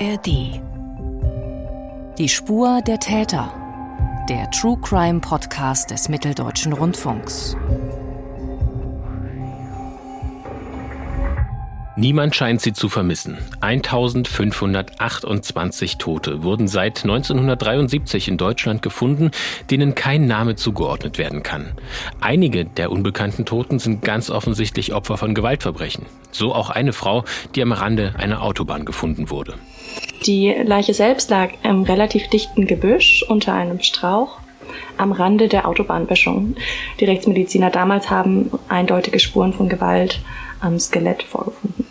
ARD. Die Spur der Täter. Der True Crime Podcast des Mitteldeutschen Rundfunks. Niemand scheint sie zu vermissen. 1528 Tote wurden seit 1973 in Deutschland gefunden, denen kein Name zugeordnet werden kann. Einige der unbekannten Toten sind ganz offensichtlich Opfer von Gewaltverbrechen. So auch eine Frau, die am Rande einer Autobahn gefunden wurde. Die Leiche selbst lag im relativ dichten Gebüsch unter einem Strauch am Rande der Autobahnböschung. Die Rechtsmediziner damals haben eindeutige Spuren von Gewalt am Skelett vorgefunden.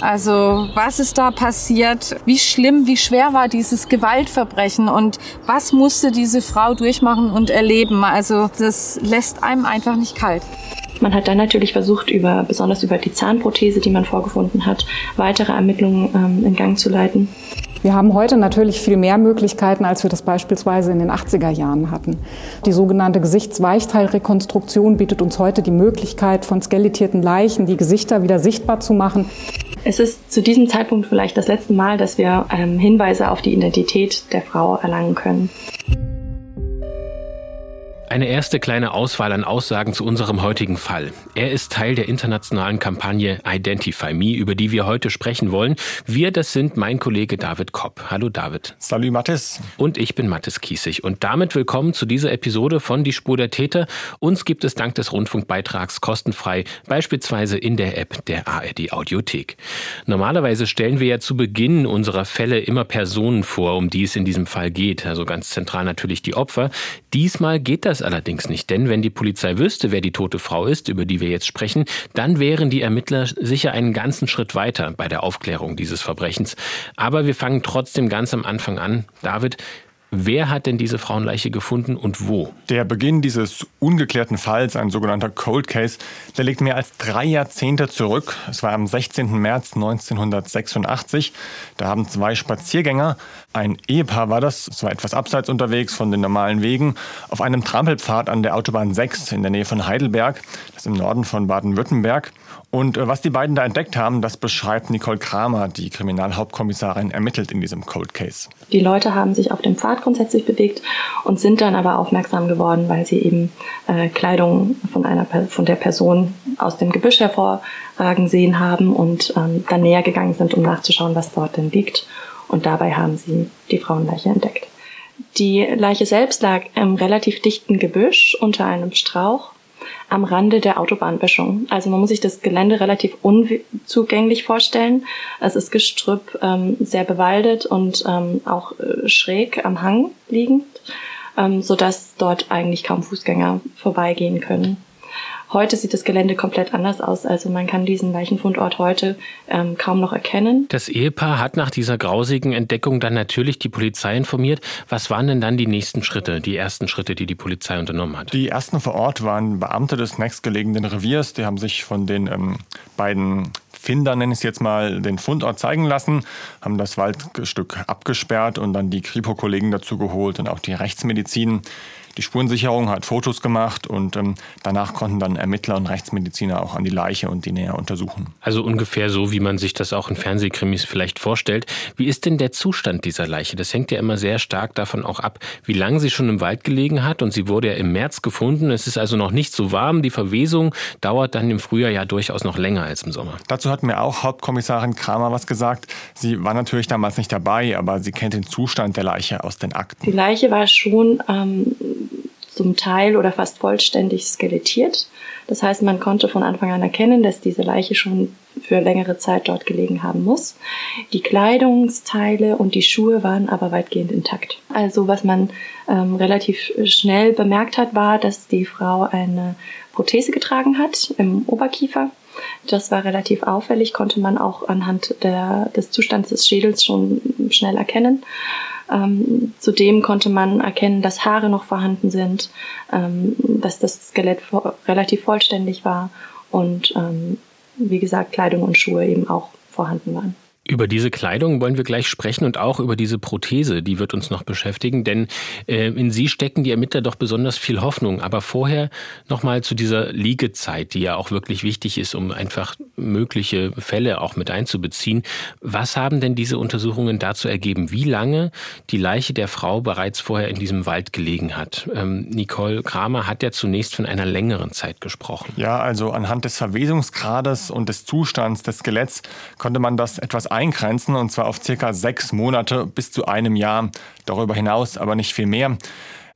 Also was ist da passiert? Wie schlimm, wie schwer war dieses Gewaltverbrechen und was musste diese Frau durchmachen und erleben? Also das lässt einem einfach nicht kalt. Man hat dann natürlich versucht, über, besonders über die Zahnprothese, die man vorgefunden hat, weitere Ermittlungen ähm, in Gang zu leiten. Wir haben heute natürlich viel mehr Möglichkeiten, als wir das beispielsweise in den 80er Jahren hatten. Die sogenannte Gesichtsweichteilrekonstruktion bietet uns heute die Möglichkeit, von skelettierten Leichen die Gesichter wieder sichtbar zu machen. Es ist zu diesem Zeitpunkt vielleicht das letzte Mal, dass wir ähm, Hinweise auf die Identität der Frau erlangen können. Eine erste kleine Auswahl an Aussagen zu unserem heutigen Fall. Er ist Teil der internationalen Kampagne Identify Me, über die wir heute sprechen wollen. Wir, das sind mein Kollege David Kopp. Hallo David. Salut Mathis. Und ich bin Mathis Kiesig. Und damit willkommen zu dieser Episode von Die Spur der Täter. Uns gibt es dank des Rundfunkbeitrags kostenfrei, beispielsweise in der App der ARD Audiothek. Normalerweise stellen wir ja zu Beginn unserer Fälle immer Personen vor, um die es in diesem Fall geht. Also ganz zentral natürlich die Opfer. Diesmal geht das allerdings nicht, denn wenn die Polizei wüsste, wer die tote Frau ist, über die wir jetzt sprechen, dann wären die Ermittler sicher einen ganzen Schritt weiter bei der Aufklärung dieses Verbrechens. Aber wir fangen trotzdem ganz am Anfang an. David, Wer hat denn diese Frauenleiche gefunden und wo? Der Beginn dieses ungeklärten Falls, ein sogenannter Cold Case, der liegt mehr als drei Jahrzehnte zurück. Es war am 16. März 1986. Da haben zwei Spaziergänger, ein Ehepaar war das, es war etwas abseits unterwegs von den normalen Wegen, auf einem Trampelpfad an der Autobahn 6 in der Nähe von Heidelberg, das ist im Norden von Baden-Württemberg. Und äh, was die beiden da entdeckt haben, das beschreibt Nicole Kramer, die Kriminalhauptkommissarin, ermittelt in diesem Cold Case. Die Leute haben sich auf dem Pfad grundsätzlich bewegt und sind dann aber aufmerksam geworden, weil sie eben äh, Kleidung von einer von der Person aus dem Gebüsch hervorragen sehen haben und ähm, dann näher gegangen sind, um nachzuschauen, was dort denn liegt. Und dabei haben sie die Frauenleiche entdeckt. Die Leiche selbst lag im relativ dichten Gebüsch unter einem Strauch am Rande der Autobahnböschung. Also man muss sich das Gelände relativ unzugänglich vorstellen. Es ist Gestrüpp, ähm, sehr bewaldet und ähm, auch äh, schräg am Hang liegend, ähm, sodass dort eigentlich kaum Fußgänger vorbeigehen können. Heute sieht das Gelände komplett anders aus. Also man kann diesen Leichenfundort heute ähm, kaum noch erkennen. Das Ehepaar hat nach dieser grausigen Entdeckung dann natürlich die Polizei informiert. Was waren denn dann die nächsten Schritte, die ersten Schritte, die die Polizei unternommen hat? Die ersten vor Ort waren Beamte des nächstgelegenen Reviers. Die haben sich von den ähm, beiden Finder, nenne ich es jetzt mal, den Fundort zeigen lassen, haben das Waldstück abgesperrt und dann die Kripo-Kollegen dazu geholt und auch die Rechtsmedizin. Die Spurensicherung hat Fotos gemacht und ähm, danach konnten dann Ermittler und Rechtsmediziner auch an die Leiche und die näher untersuchen. Also ungefähr so, wie man sich das auch in Fernsehkrimis vielleicht vorstellt. Wie ist denn der Zustand dieser Leiche? Das hängt ja immer sehr stark davon auch ab, wie lange sie schon im Wald gelegen hat. Und sie wurde ja im März gefunden. Es ist also noch nicht so warm. Die Verwesung dauert dann im Frühjahr ja durchaus noch länger als im Sommer. Dazu hat mir auch Hauptkommissarin Kramer was gesagt. Sie war natürlich damals nicht dabei, aber sie kennt den Zustand der Leiche aus den Akten. Die Leiche war schon ähm, zum Teil oder fast vollständig skelettiert. Das heißt, man konnte von Anfang an erkennen, dass diese Leiche schon für längere Zeit dort gelegen haben muss. Die Kleidungsteile und die Schuhe waren aber weitgehend intakt. Also was man ähm, relativ schnell bemerkt hat, war, dass die Frau eine Prothese getragen hat im Oberkiefer. Das war relativ auffällig, konnte man auch anhand der, des Zustands des Schädels schon schnell erkennen. Ähm, zudem konnte man erkennen, dass Haare noch vorhanden sind, ähm, dass das Skelett relativ vollständig war und ähm, wie gesagt Kleidung und Schuhe eben auch vorhanden waren. Über diese Kleidung wollen wir gleich sprechen und auch über diese Prothese, die wird uns noch beschäftigen, denn äh, in sie stecken die Ermittler doch besonders viel Hoffnung. Aber vorher nochmal zu dieser Liegezeit, die ja auch wirklich wichtig ist, um einfach mögliche Fälle auch mit einzubeziehen. Was haben denn diese Untersuchungen dazu ergeben, wie lange die Leiche der Frau bereits vorher in diesem Wald gelegen hat? Ähm, Nicole Kramer hat ja zunächst von einer längeren Zeit gesprochen. Ja, also anhand des Verwesungsgrades und des Zustands des Skeletts konnte man das etwas eingrenzen, und zwar auf circa sechs Monate bis zu einem Jahr. Darüber hinaus aber nicht viel mehr.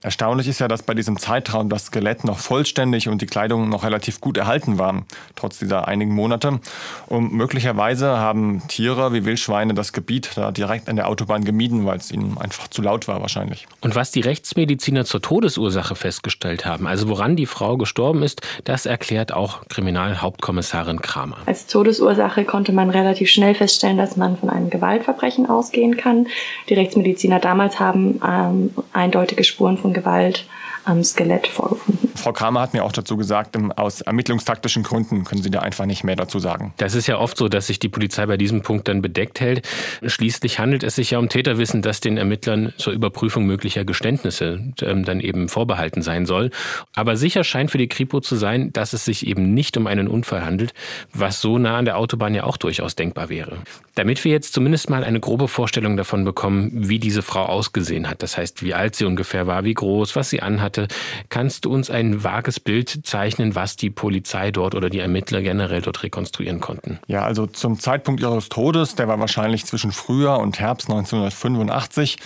Erstaunlich ist ja, dass bei diesem Zeitraum das Skelett noch vollständig und die Kleidung noch relativ gut erhalten waren, trotz dieser einigen Monate. Und möglicherweise haben Tiere wie Wildschweine das Gebiet da direkt an der Autobahn gemieden, weil es ihnen einfach zu laut war wahrscheinlich. Und was die Rechtsmediziner zur Todesursache festgestellt haben, also woran die Frau gestorben ist, das erklärt auch Kriminalhauptkommissarin Kramer. Als Todesursache konnte man relativ schnell feststellen, dass man von einem Gewaltverbrechen ausgehen kann. Die Rechtsmediziner damals haben ähm, eindeutige Spuren von Gewalt am Skelett vorgefunden. Frau Kramer hat mir auch dazu gesagt, aus ermittlungstaktischen Gründen können Sie da einfach nicht mehr dazu sagen. Das ist ja oft so, dass sich die Polizei bei diesem Punkt dann bedeckt hält. Schließlich handelt es sich ja um Täterwissen, das den Ermittlern zur Überprüfung möglicher Geständnisse ähm, dann eben vorbehalten sein soll. Aber sicher scheint für die Kripo zu sein, dass es sich eben nicht um einen Unfall handelt, was so nah an der Autobahn ja auch durchaus denkbar wäre. Damit wir jetzt zumindest mal eine grobe Vorstellung davon bekommen, wie diese Frau ausgesehen hat, das heißt, wie alt sie ungefähr war, wie groß, was sie anhatte, kannst du uns ein vages Bild zeichnen, was die Polizei dort oder die Ermittler generell dort rekonstruieren konnten? Ja, also zum Zeitpunkt ihres Todes, der war wahrscheinlich zwischen Frühjahr und Herbst 1985.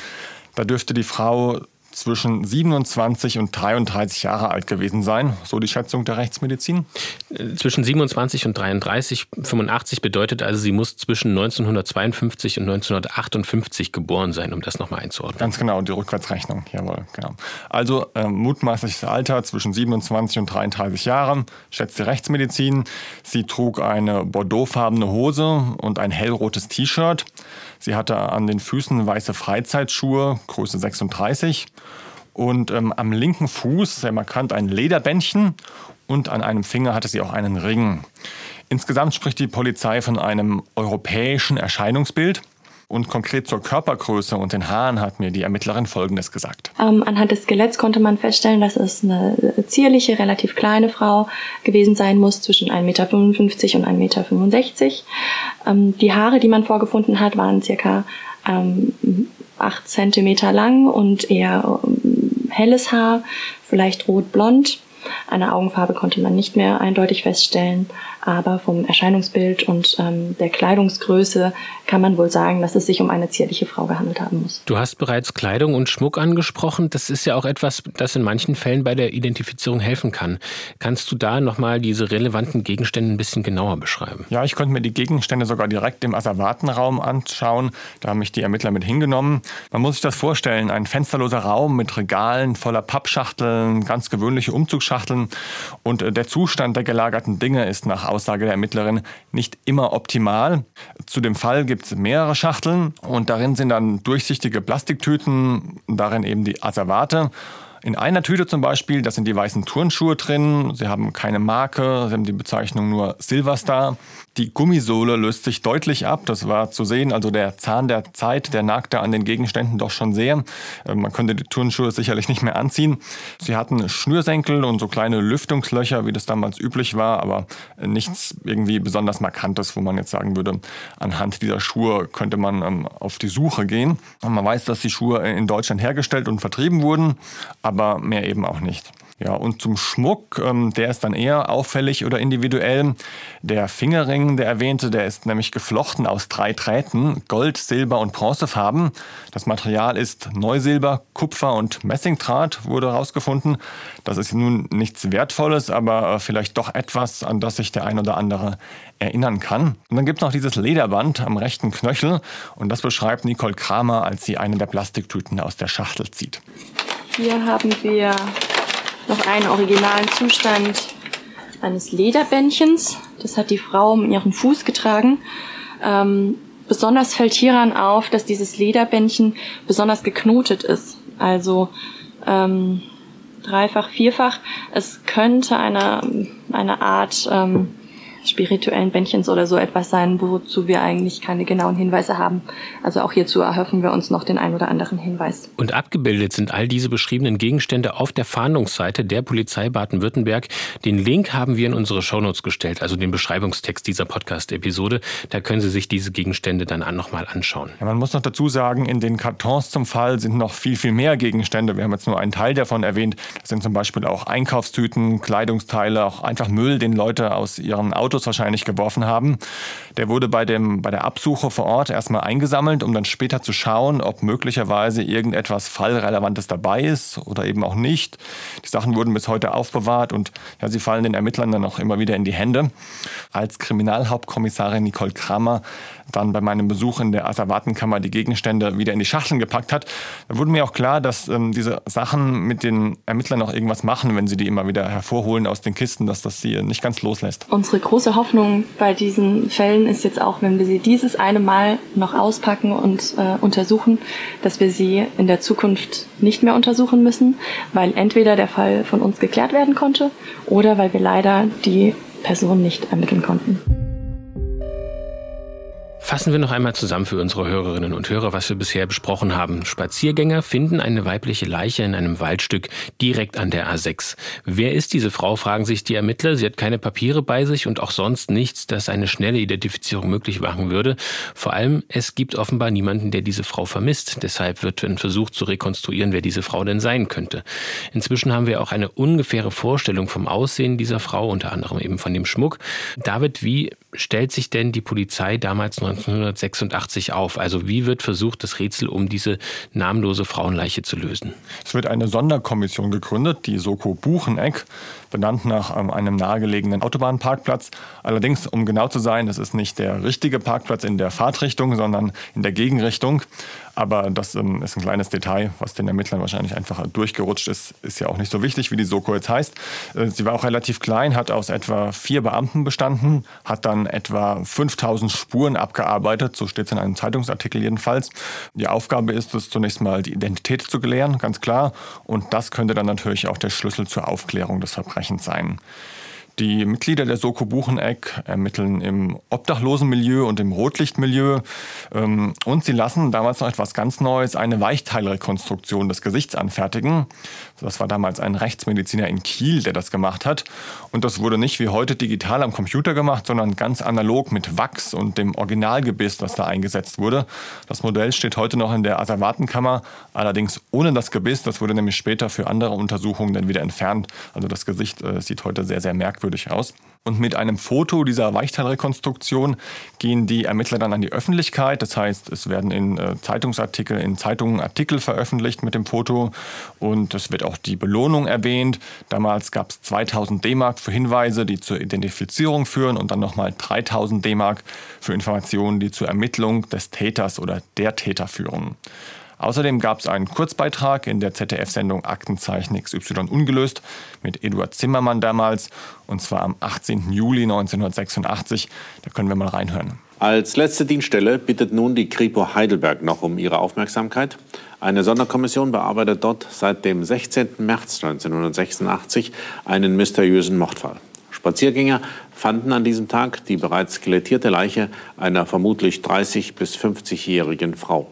Da dürfte die Frau zwischen 27 und 33 Jahre alt gewesen sein, so die Schätzung der Rechtsmedizin. Äh, zwischen 27 und 33, 85 bedeutet also, sie muss zwischen 1952 und 1958 geboren sein, um das nochmal einzuordnen. Ganz genau, die Rückwärtsrechnung, jawohl, genau. Also äh, mutmaßliches Alter zwischen 27 und 33 Jahren, schätzt die Rechtsmedizin. Sie trug eine bordeauxfarbene Hose und ein hellrotes T-Shirt. Sie hatte an den Füßen weiße Freizeitschuhe, Größe 36. Und ähm, am linken Fuß, sehr markant, ein Lederbändchen und an einem Finger hatte sie auch einen Ring. Insgesamt spricht die Polizei von einem europäischen Erscheinungsbild. Und konkret zur Körpergröße und den Haaren hat mir die Ermittlerin Folgendes gesagt. Ähm, anhand des Skeletts konnte man feststellen, dass es eine zierliche, relativ kleine Frau gewesen sein muss, zwischen 1,55 Meter und 1,65 Meter. Ähm, die Haare, die man vorgefunden hat, waren circa ähm, 8 Zentimeter lang und eher ähm, helles Haar, vielleicht rot-blond. Eine Augenfarbe konnte man nicht mehr eindeutig feststellen, aber vom Erscheinungsbild und ähm, der Kleidungsgröße kann man wohl sagen, dass es sich um eine zierliche Frau gehandelt haben muss. Du hast bereits Kleidung und Schmuck angesprochen. Das ist ja auch etwas, das in manchen Fällen bei der Identifizierung helfen kann. Kannst du da nochmal diese relevanten Gegenstände ein bisschen genauer beschreiben? Ja, ich konnte mir die Gegenstände sogar direkt im Asservatenraum anschauen. Da haben mich die Ermittler mit hingenommen. Man muss sich das vorstellen, ein fensterloser Raum mit Regalen voller Pappschachteln, ganz gewöhnliche Umzugsschachteln. Und äh, der Zustand der gelagerten Dinge ist nach Aussage der Ermittlerin nicht immer optimal. Zu dem Fall gibt es mehrere Schachteln und darin sind dann durchsichtige Plastiktüten, darin eben die Asservate in einer Tüte zum Beispiel, da sind die weißen Turnschuhe drin. Sie haben keine Marke, sie haben die Bezeichnung nur Silverstar. Die Gummisohle löst sich deutlich ab. Das war zu sehen. Also der Zahn der Zeit, der nagte an den Gegenständen doch schon sehr. Äh, man könnte die Turnschuhe sicherlich nicht mehr anziehen. Sie hatten Schnürsenkel und so kleine Lüftungslöcher, wie das damals üblich war, aber nichts irgendwie besonders Markantes, wo man jetzt sagen würde, anhand dieser Schuhe könnte man ähm, auf die Suche gehen. Und man weiß, dass die Schuhe in Deutschland hergestellt und vertrieben wurden. Aber aber mehr eben auch nicht. Ja, und zum Schmuck, ähm, der ist dann eher auffällig oder individuell. Der Fingerring, der erwähnte, der ist nämlich geflochten aus drei Drähten, Gold, Silber und Bronzefarben. Das Material ist Neusilber, Kupfer und Messingdraht, wurde herausgefunden. Das ist nun nichts Wertvolles, aber äh, vielleicht doch etwas, an das sich der ein oder andere erinnern kann. Und dann gibt es noch dieses Lederband am rechten Knöchel und das beschreibt Nicole Kramer, als sie eine der Plastiktüten aus der Schachtel zieht. Hier haben wir noch einen originalen Zustand eines Lederbändchens. Das hat die Frau um ihren Fuß getragen. Ähm, besonders fällt hieran auf, dass dieses Lederbändchen besonders geknotet ist. Also ähm, dreifach, vierfach. Es könnte eine, eine Art ähm, spirituellen Bändchens oder so etwas sein, wozu wir eigentlich keine genauen Hinweise haben. Also auch hierzu erhoffen wir uns noch den ein oder anderen Hinweis. Und abgebildet sind all diese beschriebenen Gegenstände auf der Fahndungsseite der Polizei Baden-Württemberg. Den Link haben wir in unsere Shownotes gestellt, also den Beschreibungstext dieser Podcast-Episode. Da können Sie sich diese Gegenstände dann nochmal anschauen. Ja, man muss noch dazu sagen, in den Kartons zum Fall sind noch viel, viel mehr Gegenstände. Wir haben jetzt nur einen Teil davon erwähnt. Das sind zum Beispiel auch Einkaufstüten, Kleidungsteile, auch einfach Müll, den Leute aus ihren Autos wahrscheinlich geworfen haben. Der wurde bei, dem, bei der Absuche vor Ort erstmal eingesammelt, um dann später zu schauen, ob möglicherweise irgendetwas Fallrelevantes dabei ist oder eben auch nicht. Die Sachen wurden bis heute aufbewahrt und ja, sie fallen den Ermittlern dann auch immer wieder in die Hände. Als Kriminalhauptkommissarin Nicole Kramer dann bei meinem Besuch in der Asservatenkammer die Gegenstände wieder in die Schachteln gepackt hat, da wurde mir auch klar, dass ähm, diese Sachen mit den Ermittlern auch irgendwas machen, wenn sie die immer wieder hervorholen aus den Kisten, dass das sie nicht ganz loslässt. Unsere große Hoffnung bei diesen Fällen ist jetzt auch, wenn wir sie dieses eine Mal noch auspacken und äh, untersuchen, dass wir sie in der Zukunft nicht mehr untersuchen müssen, weil entweder der Fall von uns geklärt werden konnte oder weil wir leider die Person nicht ermitteln konnten. Fassen wir noch einmal zusammen für unsere Hörerinnen und Hörer, was wir bisher besprochen haben. Spaziergänger finden eine weibliche Leiche in einem Waldstück direkt an der A6. Wer ist diese Frau, fragen sich die Ermittler. Sie hat keine Papiere bei sich und auch sonst nichts, das eine schnelle Identifizierung möglich machen würde. Vor allem, es gibt offenbar niemanden, der diese Frau vermisst. Deshalb wird ein Versuch zu rekonstruieren, wer diese Frau denn sein könnte. Inzwischen haben wir auch eine ungefähre Vorstellung vom Aussehen dieser Frau, unter anderem eben von dem Schmuck. David, wie stellt sich denn die Polizei damals 1986 auf? Also wie wird versucht, das Rätsel um diese namenlose Frauenleiche zu lösen? Es wird eine Sonderkommission gegründet, die Soko Bucheneck, benannt nach ähm, einem nahegelegenen Autobahnparkplatz. Allerdings, um genau zu sein, das ist nicht der richtige Parkplatz in der Fahrtrichtung, sondern in der Gegenrichtung. Aber das ähm, ist ein kleines Detail, was den Ermittlern wahrscheinlich einfach durchgerutscht ist. Ist ja auch nicht so wichtig, wie die Soko jetzt heißt. Äh, sie war auch relativ klein, hat aus etwa vier Beamten bestanden, hat dann etwa 5000 Spuren abgearbeitet, so steht es in einem Zeitungsartikel jedenfalls. Die Aufgabe ist es zunächst mal, die Identität zu klären, ganz klar. Und das könnte dann natürlich auch der Schlüssel zur Aufklärung des Verbrechens sein. Die Mitglieder der Soko Bucheneck ermitteln im Obdachlosenmilieu und im Rotlichtmilieu. Ähm, und sie lassen damals noch etwas ganz Neues, eine Weichteilrekonstruktion des Gesichts anfertigen. Das war damals ein Rechtsmediziner in Kiel, der das gemacht hat. Und das wurde nicht wie heute digital am Computer gemacht, sondern ganz analog mit Wachs und dem Originalgebiss, das da eingesetzt wurde. Das Modell steht heute noch in der Asservatenkammer, allerdings ohne das Gebiss. Das wurde nämlich später für andere Untersuchungen dann wieder entfernt. Also das Gesicht äh, sieht heute sehr, sehr merkwürdig merkwürdig aus. Und mit einem Foto dieser Weichteilrekonstruktion gehen die Ermittler dann an die Öffentlichkeit. Das heißt, es werden in äh, Zeitungsartikel, in Zeitungen Artikel veröffentlicht mit dem Foto und es wird auch die Belohnung erwähnt. Damals gab es 2000 D-Mark für Hinweise, die zur Identifizierung führen und dann nochmal 3000 D-Mark für Informationen, die zur Ermittlung des Täters oder der Täter führen. Außerdem gab es einen Kurzbeitrag in der ZDF-Sendung Aktenzeichen XY ungelöst mit Eduard Zimmermann damals und zwar am 18. Juli 1986. Da können wir mal reinhören. Als letzte Dienststelle bittet nun die Kripo Heidelberg noch um Ihre Aufmerksamkeit. Eine Sonderkommission bearbeitet dort seit dem 16. März 1986 einen mysteriösen Mordfall. Spaziergänger fanden an diesem Tag die bereits skelettierte Leiche einer vermutlich 30- bis 50-jährigen Frau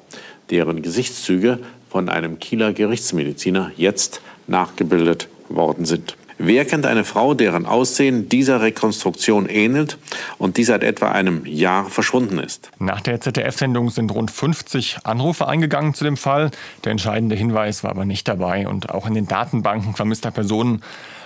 deren Gesichtszüge von einem Kieler Gerichtsmediziner jetzt nachgebildet worden sind. Wer kennt eine Frau, deren Aussehen dieser Rekonstruktion ähnelt und die seit etwa einem Jahr verschwunden ist? Nach der ZDF-Sendung sind rund 50 Anrufe eingegangen zu dem Fall. Der entscheidende Hinweis war aber nicht dabei und auch in den Datenbanken vermisster Personen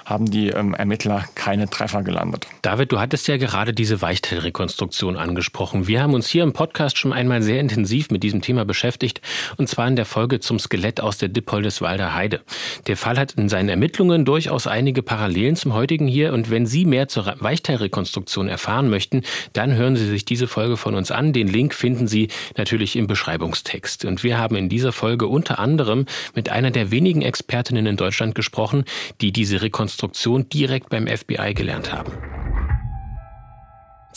haben die ähm, Ermittler keine Treffer gelandet. David, du hattest ja gerade diese Weichteilrekonstruktion angesprochen. Wir haben uns hier im Podcast schon einmal sehr intensiv mit diesem Thema beschäftigt, und zwar in der Folge zum Skelett aus der Dippoldeswalder Heide. Der Fall hat in seinen Ermittlungen durchaus einige Parallelen zum heutigen hier, und wenn Sie mehr zur Weichteilrekonstruktion erfahren möchten, dann hören Sie sich diese Folge von uns an. Den Link finden Sie natürlich im Beschreibungstext. Und wir haben in dieser Folge unter anderem mit einer der wenigen Expertinnen in Deutschland gesprochen, die diese Rekonstruktion Konstruktion direkt beim FBI gelernt haben.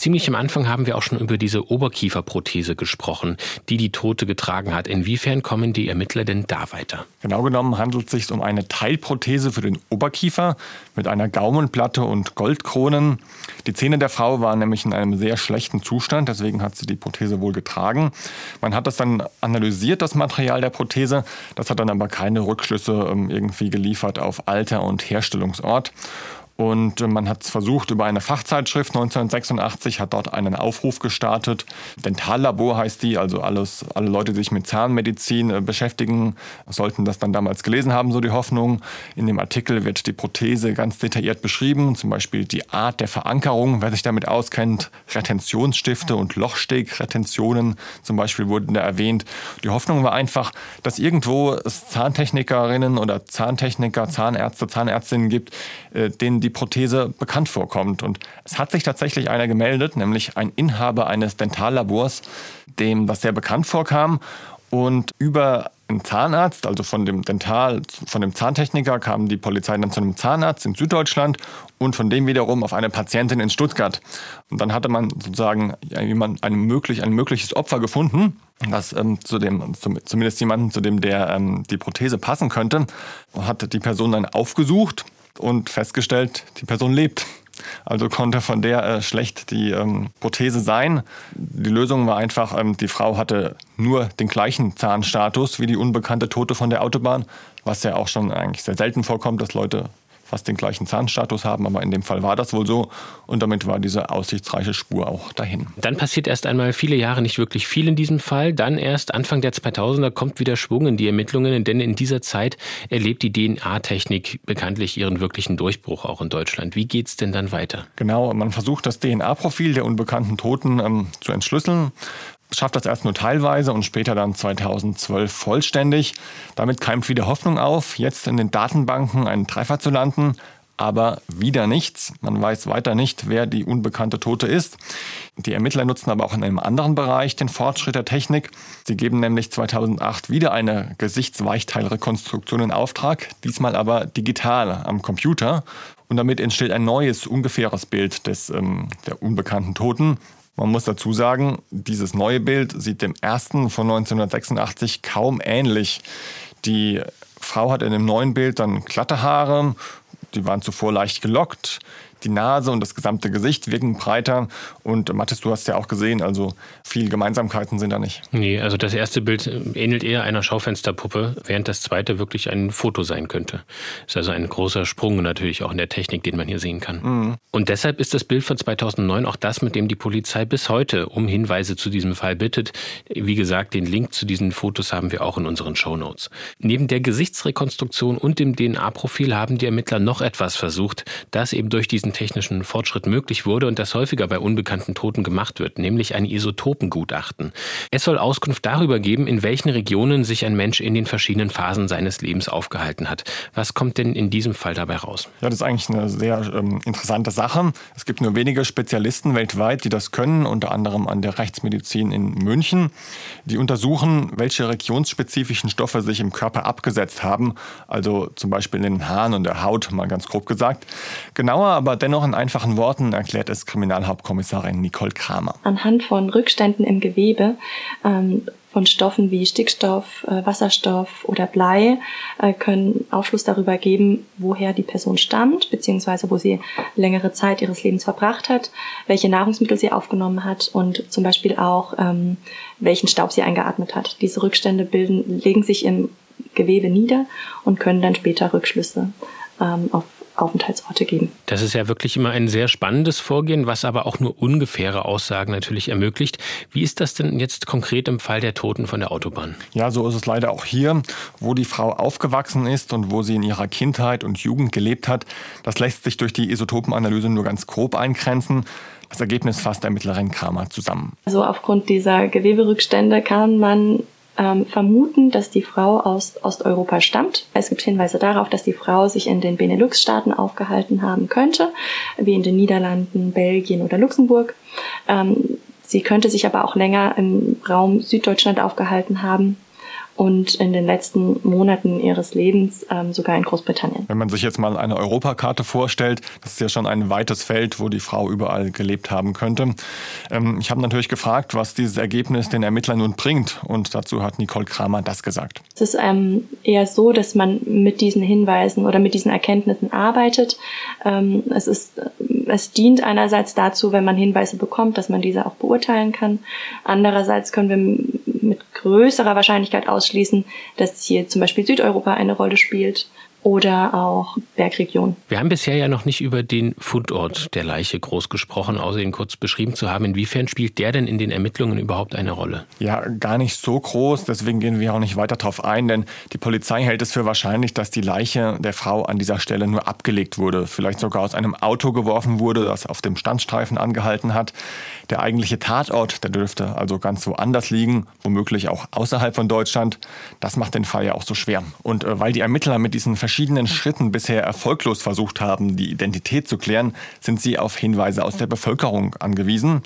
Ziemlich am Anfang haben wir auch schon über diese Oberkieferprothese gesprochen, die die Tote getragen hat. Inwiefern kommen die Ermittler denn da weiter? Genau genommen handelt es sich um eine Teilprothese für den Oberkiefer mit einer Gaumenplatte und Goldkronen. Die Zähne der Frau waren nämlich in einem sehr schlechten Zustand, deswegen hat sie die Prothese wohl getragen. Man hat das dann analysiert, das Material der Prothese. Das hat dann aber keine Rückschlüsse ähm, irgendwie geliefert auf Alter und Herstellungsort. Und man hat es versucht über eine Fachzeitschrift 1986, hat dort einen Aufruf gestartet. Dentallabor heißt die, also alles, alle Leute, die sich mit Zahnmedizin äh, beschäftigen, sollten das dann damals gelesen haben, so die Hoffnung. In dem Artikel wird die Prothese ganz detailliert beschrieben, zum Beispiel die Art der Verankerung, wer sich damit auskennt, Retentionsstifte und Lochstegretentionen zum Beispiel wurden da erwähnt. Die Hoffnung war einfach, dass irgendwo es Zahntechnikerinnen oder Zahntechniker, Zahnärzte, Zahnärztinnen gibt, äh, denen die die Prothese bekannt vorkommt. Und es hat sich tatsächlich einer gemeldet, nämlich ein Inhaber eines Dentallabors, dem das sehr bekannt vorkam. Und über einen Zahnarzt, also von dem Dental, von dem Zahntechniker, kam die Polizei dann zu einem Zahnarzt in Süddeutschland und von dem wiederum auf eine Patientin in Stuttgart. Und dann hatte man sozusagen ein, möglich, ein mögliches Opfer gefunden, das ähm, zu dem, zum, zumindest jemanden, zu dem der ähm, die Prothese passen könnte, hat die Person dann aufgesucht und festgestellt, die Person lebt. Also konnte von der äh, schlecht die ähm, Prothese sein. Die Lösung war einfach, ähm, die Frau hatte nur den gleichen Zahnstatus wie die unbekannte Tote von der Autobahn, was ja auch schon eigentlich sehr selten vorkommt, dass Leute fast den gleichen Zahnstatus haben, aber in dem Fall war das wohl so und damit war diese aussichtsreiche Spur auch dahin. Dann passiert erst einmal viele Jahre nicht wirklich viel in diesem Fall, dann erst Anfang der 2000er kommt wieder Schwung in die Ermittlungen, denn in dieser Zeit erlebt die DNA-Technik bekanntlich ihren wirklichen Durchbruch auch in Deutschland. Wie geht es denn dann weiter? Genau, man versucht das DNA-Profil der unbekannten Toten ähm, zu entschlüsseln schafft das erst nur teilweise und später dann 2012 vollständig. Damit keimt wieder Hoffnung auf, jetzt in den Datenbanken einen Treffer zu landen. Aber wieder nichts. Man weiß weiter nicht, wer die unbekannte Tote ist. Die Ermittler nutzen aber auch in einem anderen Bereich den Fortschritt der Technik. Sie geben nämlich 2008 wieder eine Gesichtsweichteilrekonstruktion in Auftrag, diesmal aber digital am Computer. Und damit entsteht ein neues, ungefähres Bild des, ähm, der unbekannten Toten. Man muss dazu sagen, dieses neue Bild sieht dem ersten von 1986 kaum ähnlich. Die Frau hat in dem neuen Bild dann glatte Haare, die waren zuvor leicht gelockt die Nase und das gesamte Gesicht wirken breiter. Und Mathis, du hast ja auch gesehen, also viele Gemeinsamkeiten sind da nicht. Nee, also das erste Bild ähnelt eher einer Schaufensterpuppe, während das zweite wirklich ein Foto sein könnte. Ist also ein großer Sprung natürlich auch in der Technik, den man hier sehen kann. Mhm. Und deshalb ist das Bild von 2009 auch das, mit dem die Polizei bis heute um Hinweise zu diesem Fall bittet. Wie gesagt, den Link zu diesen Fotos haben wir auch in unseren Shownotes. Neben der Gesichtsrekonstruktion und dem DNA-Profil haben die Ermittler noch etwas versucht, das eben durch diesen technischen Fortschritt möglich wurde und das häufiger bei unbekannten Toten gemacht wird, nämlich ein Isotopengutachten. Es soll Auskunft darüber geben, in welchen Regionen sich ein Mensch in den verschiedenen Phasen seines Lebens aufgehalten hat. Was kommt denn in diesem Fall dabei raus? Ja, das ist eigentlich eine sehr ähm, interessante Sache. Es gibt nur wenige Spezialisten weltweit, die das können, unter anderem an der Rechtsmedizin in München. Die untersuchen, welche regionsspezifischen Stoffe sich im Körper abgesetzt haben, also zum Beispiel in den Haaren und der Haut, mal ganz grob gesagt. Genauer aber dennoch in einfachen Worten erklärt es Kriminalhauptkommissarin Nicole Kramer. Anhand von Rückständen im Gewebe ähm, von Stoffen wie Stickstoff, äh, Wasserstoff oder Blei äh, können Aufschluss darüber geben, woher die Person stammt, beziehungsweise wo sie längere Zeit ihres Lebens verbracht hat, welche Nahrungsmittel sie aufgenommen hat und zum Beispiel auch, ähm, welchen Staub sie eingeatmet hat. Diese Rückstände bilden, legen sich im Gewebe nieder und können dann später Rückschlüsse ähm, auf Aufenthaltsorte geben. Das ist ja wirklich immer ein sehr spannendes Vorgehen, was aber auch nur ungefähre Aussagen natürlich ermöglicht. Wie ist das denn jetzt konkret im Fall der Toten von der Autobahn? Ja, so ist es leider auch hier, wo die Frau aufgewachsen ist und wo sie in ihrer Kindheit und Jugend gelebt hat. Das lässt sich durch die Isotopenanalyse nur ganz grob eingrenzen. Das Ergebnis fasst der Mittlerin Kramer zusammen. Also aufgrund dieser Geweberückstände kann man ähm, vermuten, dass die Frau aus Osteuropa stammt. Es gibt Hinweise darauf, dass die Frau sich in den Benelux-Staaten aufgehalten haben könnte, wie in den Niederlanden, Belgien oder Luxemburg. Ähm, sie könnte sich aber auch länger im Raum Süddeutschland aufgehalten haben und in den letzten Monaten ihres Lebens ähm, sogar in Großbritannien. Wenn man sich jetzt mal eine Europakarte vorstellt, das ist ja schon ein weites Feld, wo die Frau überall gelebt haben könnte. Ähm, ich habe natürlich gefragt, was dieses Ergebnis den Ermittlern nun bringt und dazu hat Nicole Kramer das gesagt. Es ist ähm, eher so, dass man mit diesen Hinweisen oder mit diesen Erkenntnissen arbeitet. Ähm, es ist es dient einerseits dazu, wenn man Hinweise bekommt, dass man diese auch beurteilen kann. Andererseits können wir mit größerer Wahrscheinlichkeit ausschließen, dass hier zum Beispiel Südeuropa eine Rolle spielt oder auch Bergregionen. Wir haben bisher ja noch nicht über den Fundort der Leiche groß gesprochen, außer ihn kurz beschrieben zu haben. Inwiefern spielt der denn in den Ermittlungen überhaupt eine Rolle? Ja, gar nicht so groß. Deswegen gehen wir auch nicht weiter darauf ein, denn die Polizei hält es für wahrscheinlich, dass die Leiche der Frau an dieser Stelle nur abgelegt wurde, vielleicht sogar aus einem Auto geworfen wurde, das auf dem Standstreifen angehalten hat. Der eigentliche Tatort, der dürfte also ganz woanders liegen, womöglich auch außerhalb von Deutschland. Das macht den Fall ja auch so schwer. Und äh, weil die Ermittler mit diesen verschiedenen Schritten bisher erfolglos versucht haben, die Identität zu klären, sind sie auf Hinweise aus der Bevölkerung angewiesen.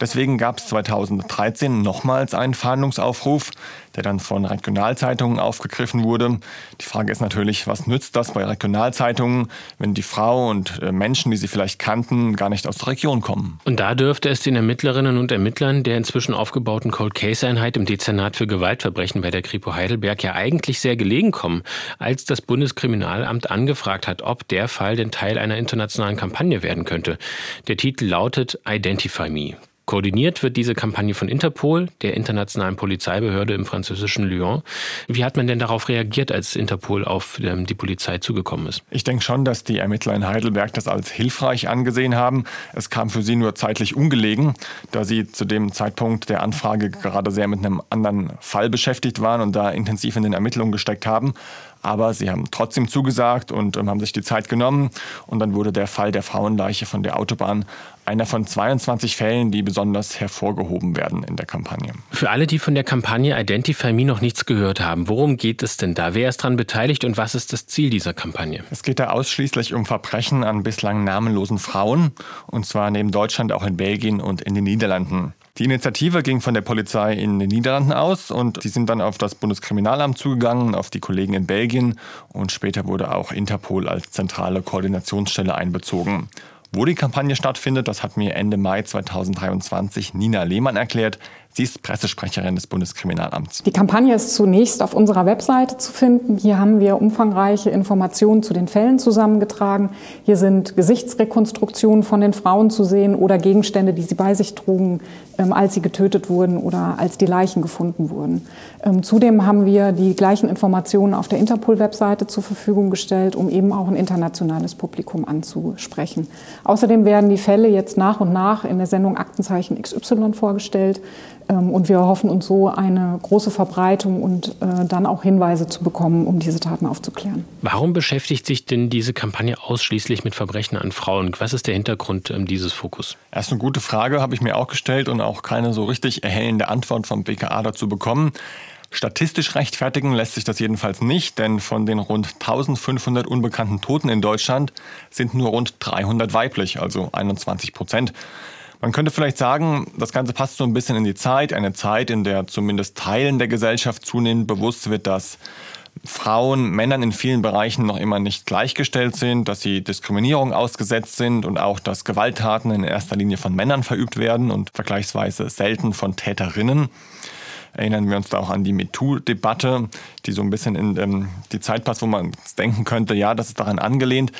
Deswegen gab es 2013 nochmals einen Fahndungsaufruf, der dann von Regionalzeitungen aufgegriffen wurde. Die Frage ist natürlich, was nützt das bei Regionalzeitungen, wenn die Frau und äh, Menschen, die sie vielleicht kannten, gar nicht aus der Region kommen? Und da dürfte es den Ermittlerinnen und Ermittlern der inzwischen aufgebauten Cold Case Einheit im Dezernat für Gewaltverbrechen bei der Kripo Heidelberg ja eigentlich sehr gelegen kommen, als das Bundeskriminalamt angefragt hat, ob der Fall denn Teil einer internationalen Kampagne werden könnte. Der Titel lautet Identify Me. Koordiniert wird diese Kampagne von Interpol, der internationalen Polizeibehörde im französischen Lyon. Wie hat man denn darauf reagiert, als Interpol auf ähm, die Polizei zugekommen ist? Ich denke schon, dass die Ermittler in Heidelberg das als hilfreich angesehen haben. Es kam für sie nur zeitlich ungelegen, da sie zu dem Zeitpunkt der Anfrage gerade sehr mit einem anderen Fall beschäftigt waren und da intensiv in den Ermittlungen gesteckt haben. Aber sie haben trotzdem zugesagt und ähm, haben sich die Zeit genommen. Und dann wurde der Fall der Frauenleiche von der Autobahn einer von 22 Fällen, die besonders hervorgehoben werden in der Kampagne. Für alle, die von der Kampagne Identify Me noch nichts gehört haben, worum geht es denn da? Wer ist daran beteiligt und was ist das Ziel dieser Kampagne? Es geht da ausschließlich um Verbrechen an bislang namenlosen Frauen, und zwar neben Deutschland auch in Belgien und in den Niederlanden. Die Initiative ging von der Polizei in den Niederlanden aus und die sind dann auf das Bundeskriminalamt zugegangen, auf die Kollegen in Belgien und später wurde auch Interpol als zentrale Koordinationsstelle einbezogen. Wo die Kampagne stattfindet, das hat mir Ende Mai 2023 Nina Lehmann erklärt. Sie ist Pressesprecherin des Bundeskriminalamts. Die Kampagne ist zunächst auf unserer Webseite zu finden. Hier haben wir umfangreiche Informationen zu den Fällen zusammengetragen. Hier sind Gesichtsrekonstruktionen von den Frauen zu sehen oder Gegenstände, die sie bei sich trugen, ähm, als sie getötet wurden oder als die Leichen gefunden wurden. Ähm, zudem haben wir die gleichen Informationen auf der Interpol-Webseite zur Verfügung gestellt, um eben auch ein internationales Publikum anzusprechen. Außerdem werden die Fälle jetzt nach und nach in der Sendung Aktenzeichen XY vorgestellt. Ähm, und wir hoffen uns so eine große Verbreitung und äh, dann auch Hinweise zu bekommen, um diese Taten aufzuklären. Warum beschäftigt sich denn diese Kampagne ausschließlich mit Verbrechen an Frauen? Was ist der Hintergrund ähm, dieses Fokus? Erst eine gute Frage habe ich mir auch gestellt und auch keine so richtig erhellende Antwort vom BKA dazu bekommen. Statistisch rechtfertigen lässt sich das jedenfalls nicht, denn von den rund 1500 unbekannten Toten in Deutschland sind nur rund 300 weiblich, also 21 Prozent. Man könnte vielleicht sagen, das Ganze passt so ein bisschen in die Zeit, eine Zeit, in der zumindest Teilen der Gesellschaft zunehmend bewusst wird, dass Frauen Männern in vielen Bereichen noch immer nicht gleichgestellt sind, dass sie Diskriminierung ausgesetzt sind und auch, dass Gewalttaten in erster Linie von Männern verübt werden und vergleichsweise selten von Täterinnen. Erinnern wir uns da auch an die MeToo-Debatte, die so ein bisschen in ähm, die Zeit passt, wo man denken könnte, ja, das ist daran angelehnt.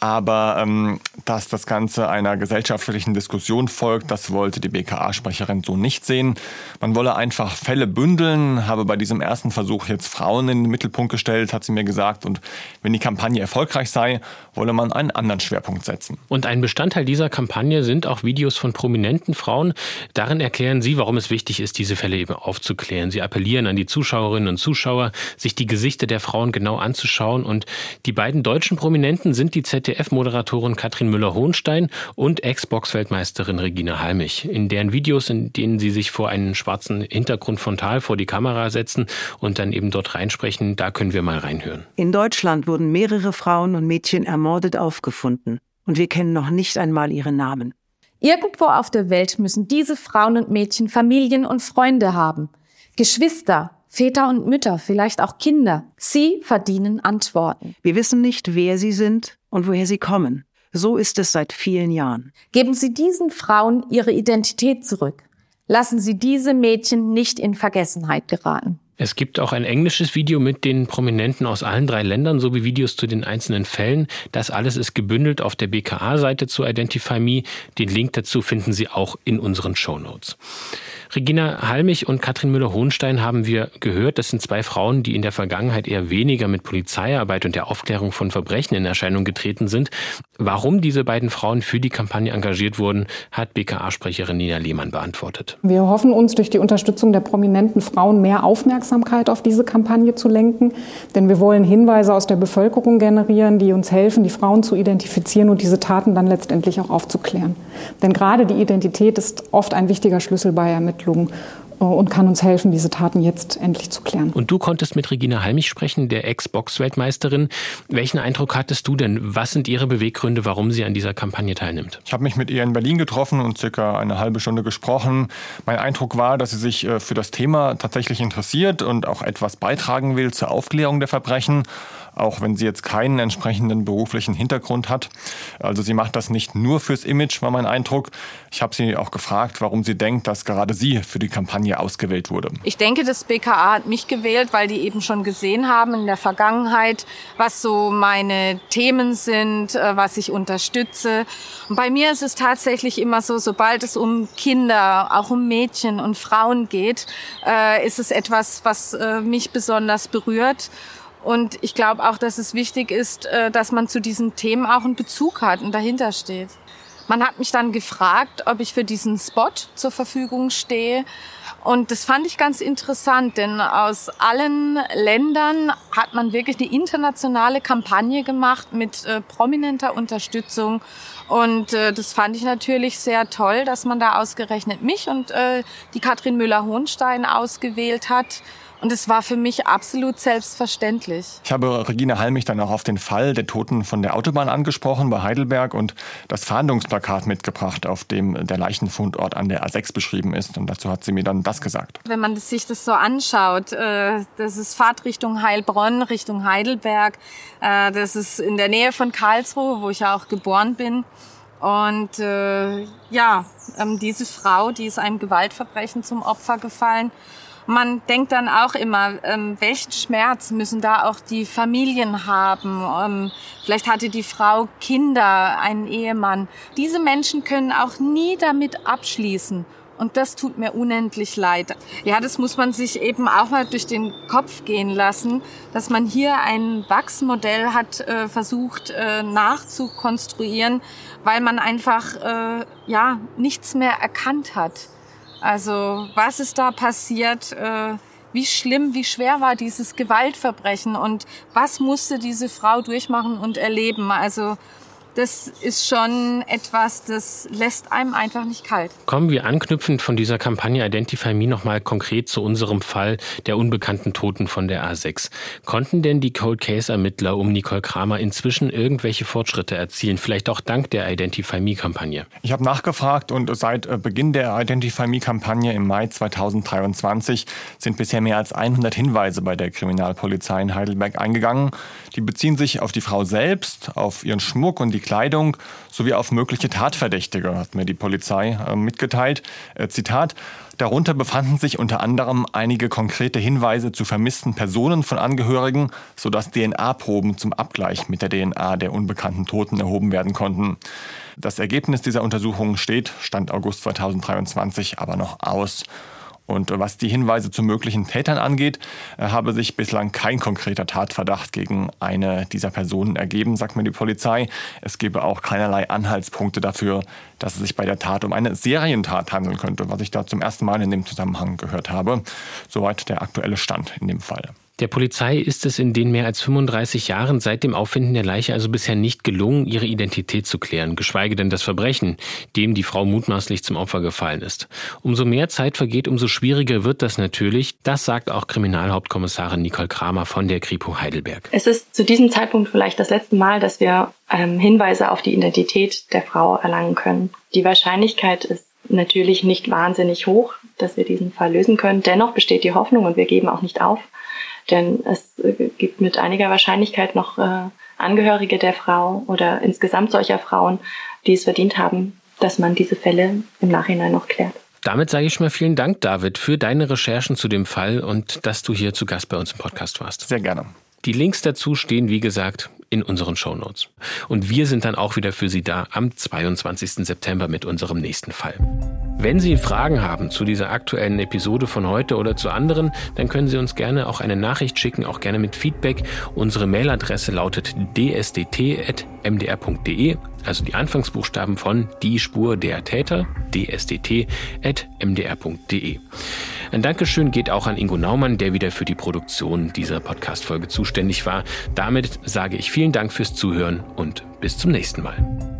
Aber ähm, dass das Ganze einer gesellschaftlichen Diskussion folgt, das wollte die BKA-Sprecherin so nicht sehen. Man wolle einfach Fälle bündeln, habe bei diesem ersten Versuch jetzt Frauen in den Mittelpunkt gestellt, hat sie mir gesagt. Und wenn die Kampagne erfolgreich sei, wolle man einen anderen Schwerpunkt setzen. Und ein Bestandteil dieser Kampagne sind auch Videos von prominenten Frauen. Darin erklären sie, warum es wichtig ist, diese Fälle eben aufzuklären. Sie appellieren an die Zuschauerinnen und Zuschauer, sich die Gesichter der Frauen genau anzuschauen. Und die beiden deutschen Prominenten sind die ZDF ZDF-Moderatorin Katrin Müller-Hohenstein und Ex-Box-Weltmeisterin Regina Halmich. In deren Videos, in denen sie sich vor einen schwarzen Hintergrund frontal vor die Kamera setzen und dann eben dort reinsprechen, da können wir mal reinhören. In Deutschland wurden mehrere Frauen und Mädchen ermordet aufgefunden. Und wir kennen noch nicht einmal ihre Namen. Irgendwo auf der Welt müssen diese Frauen und Mädchen Familien und Freunde haben. Geschwister, Väter und Mütter, vielleicht auch Kinder. Sie verdienen Antworten. Wir wissen nicht, wer sie sind und woher sie kommen. So ist es seit vielen Jahren. Geben Sie diesen Frauen ihre Identität zurück. Lassen Sie diese Mädchen nicht in Vergessenheit geraten. Es gibt auch ein englisches Video mit den Prominenten aus allen drei Ländern sowie Videos zu den einzelnen Fällen. Das alles ist gebündelt auf der BKA-Seite zu Identify Me. Den Link dazu finden Sie auch in unseren Show Notes. Regina Halmich und Katrin Müller-Hohenstein haben wir gehört. Das sind zwei Frauen, die in der Vergangenheit eher weniger mit Polizeiarbeit und der Aufklärung von Verbrechen in Erscheinung getreten sind. Warum diese beiden Frauen für die Kampagne engagiert wurden, hat BKA-Sprecherin Nina Lehmann beantwortet. Wir hoffen uns durch die Unterstützung der prominenten Frauen mehr Aufmerksamkeit auf diese Kampagne zu lenken, denn wir wollen Hinweise aus der Bevölkerung generieren, die uns helfen, die Frauen zu identifizieren und diese Taten dann letztendlich auch aufzuklären. Denn gerade die Identität ist oft ein wichtiger Schlüssel bei Ermittlungen. Ermittlungen äh, und kann uns helfen, diese Taten jetzt endlich zu klären. Und du konntest mit Regina Halmich sprechen, der Ex-Box-Weltmeisterin. Welchen Eindruck hattest du denn? Was sind ihre Beweggründe, warum sie an dieser Kampagne teilnimmt? Ich habe mich mit ihr in Berlin getroffen und circa eine halbe Stunde gesprochen. Mein Eindruck war, dass sie sich äh, für das Thema tatsächlich interessiert und auch etwas beitragen will zur Aufklärung der Verbrechen auch wenn sie jetzt keinen entsprechenden beruflichen Hintergrund hat. Also sie macht das nicht nur fürs Image, war mein Eindruck. Ich habe sie auch gefragt, warum sie denkt, dass gerade sie für die Kampagne ausgewählt wurde. Ich denke, das BKA hat mich gewählt, weil die eben schon gesehen haben in der Vergangenheit, was so meine Themen sind, äh, was ich unterstütze. Und bei mir ist es tatsächlich immer so, sobald es um Kinder, auch um Mädchen und Frauen geht, äh, ist es etwas, was äh, mich besonders berührt. Und ich glaube auch, dass es wichtig ist, äh, dass man zu diesen Themen auch einen Bezug hat und dahinter steht. Man hat mich dann gefragt, ob ich für diesen Spot zur Verfügung stehe. Und das fand ich ganz interessant, denn aus allen Ländern hat man wirklich eine internationale Kampagne gemacht mit äh, prominenter Unterstützung. Und äh, das fand ich natürlich sehr toll, dass man da ausgerechnet mich und äh, die Katrin Müller-Hohenstein ausgewählt hat. Und es war für mich absolut selbstverständlich. Ich habe Regina Halmich dann auch auf den Fall der Toten von der Autobahn angesprochen bei Heidelberg und das Fahndungsplakat mitgebracht, auf dem der Leichenfundort an der A6 beschrieben ist. Und dazu hat sie mir dann das gesagt. Wenn man sich das so anschaut, äh, das ist Fahrt Richtung Heilbronn, Richtung Heidelberg. Äh, das ist in der Nähe von Karlsruhe, wo ich ja auch geboren bin. Und äh, ja, ähm, diese Frau, die ist einem Gewaltverbrechen zum Opfer gefallen man denkt dann auch immer, ähm, welchen Schmerz müssen da auch die Familien haben? Ähm, vielleicht hatte die Frau Kinder, einen Ehemann. Diese Menschen können auch nie damit abschließen. Und das tut mir unendlich leid. Ja, das muss man sich eben auch mal durch den Kopf gehen lassen, dass man hier ein Wachsmodell hat äh, versucht äh, nachzukonstruieren, weil man einfach äh, ja nichts mehr erkannt hat. Also was ist da passiert? Äh, wie schlimm, wie schwer war dieses Gewaltverbrechen und was musste diese Frau durchmachen und erleben? Also das ist schon etwas, das lässt einem einfach nicht kalt. Kommen wir anknüpfend von dieser Kampagne Identify Me nochmal konkret zu unserem Fall der unbekannten Toten von der A6. Konnten denn die Cold Case Ermittler um Nicole Kramer inzwischen irgendwelche Fortschritte erzielen? Vielleicht auch dank der Identify Me Kampagne? Ich habe nachgefragt und seit äh, Beginn der Identify Me Kampagne im Mai 2023 sind bisher mehr als 100 Hinweise bei der Kriminalpolizei in Heidelberg eingegangen. Die beziehen sich auf die Frau selbst, auf ihren Schmuck und die Kleidung sowie auf mögliche Tatverdächtige, hat mir die Polizei äh, mitgeteilt. Äh, Zitat. Darunter befanden sich unter anderem einige konkrete Hinweise zu vermissten Personen von Angehörigen, sodass DNA-Proben zum Abgleich mit der DNA der unbekannten Toten erhoben werden konnten. Das Ergebnis dieser Untersuchung steht, Stand August 2023, aber noch aus. Und was die Hinweise zu möglichen Tätern angeht, äh, habe sich bislang kein konkreter Tatverdacht gegen eine dieser Personen ergeben, sagt mir die Polizei. Es gebe auch keinerlei Anhaltspunkte dafür, dass es sich bei der Tat um eine Serientat handeln könnte, was ich da zum ersten Mal in dem Zusammenhang gehört habe. Soweit der aktuelle Stand in dem Fall. Der Polizei ist es in den mehr als 35 Jahren seit dem Auffinden der Leiche also bisher nicht gelungen, ihre Identität zu klären, geschweige denn das Verbrechen, dem die Frau mutmaßlich zum Opfer gefallen ist. Umso mehr Zeit vergeht, umso schwieriger wird das natürlich. Das sagt auch Kriminalhauptkommissarin Nicole Kramer von der Kripo Heidelberg. Es ist zu diesem Zeitpunkt vielleicht das letzte Mal, dass wir ähm, Hinweise auf die Identität der Frau erlangen können. Die Wahrscheinlichkeit ist natürlich nicht wahnsinnig hoch, dass wir diesen Fall lösen können. Dennoch besteht die Hoffnung und wir geben auch nicht auf, denn es äh, gibt mit einiger Wahrscheinlichkeit noch äh, Angehörige der Frau oder insgesamt solcher Frauen, die es verdient haben, dass man diese Fälle im Nachhinein noch klärt. Damit sage ich schon mal vielen Dank, David, für deine Recherchen zu dem Fall und dass du hier zu Gast bei uns im Podcast warst. Sehr gerne. Die Links dazu stehen, wie gesagt, in unseren Shownotes. Und wir sind dann auch wieder für Sie da am 22. September mit unserem nächsten Fall. Wenn Sie Fragen haben zu dieser aktuellen Episode von heute oder zu anderen, dann können Sie uns gerne auch eine Nachricht schicken, auch gerne mit Feedback. Unsere Mailadresse lautet dsdt.mdr.de, also die Anfangsbuchstaben von Die Spur der Täter, dsdt.mdr.de. Ein Dankeschön geht auch an Ingo Naumann, der wieder für die Produktion dieser Podcast-Folge zuständig war. Damit sage ich vielen Dank fürs Zuhören und bis zum nächsten Mal.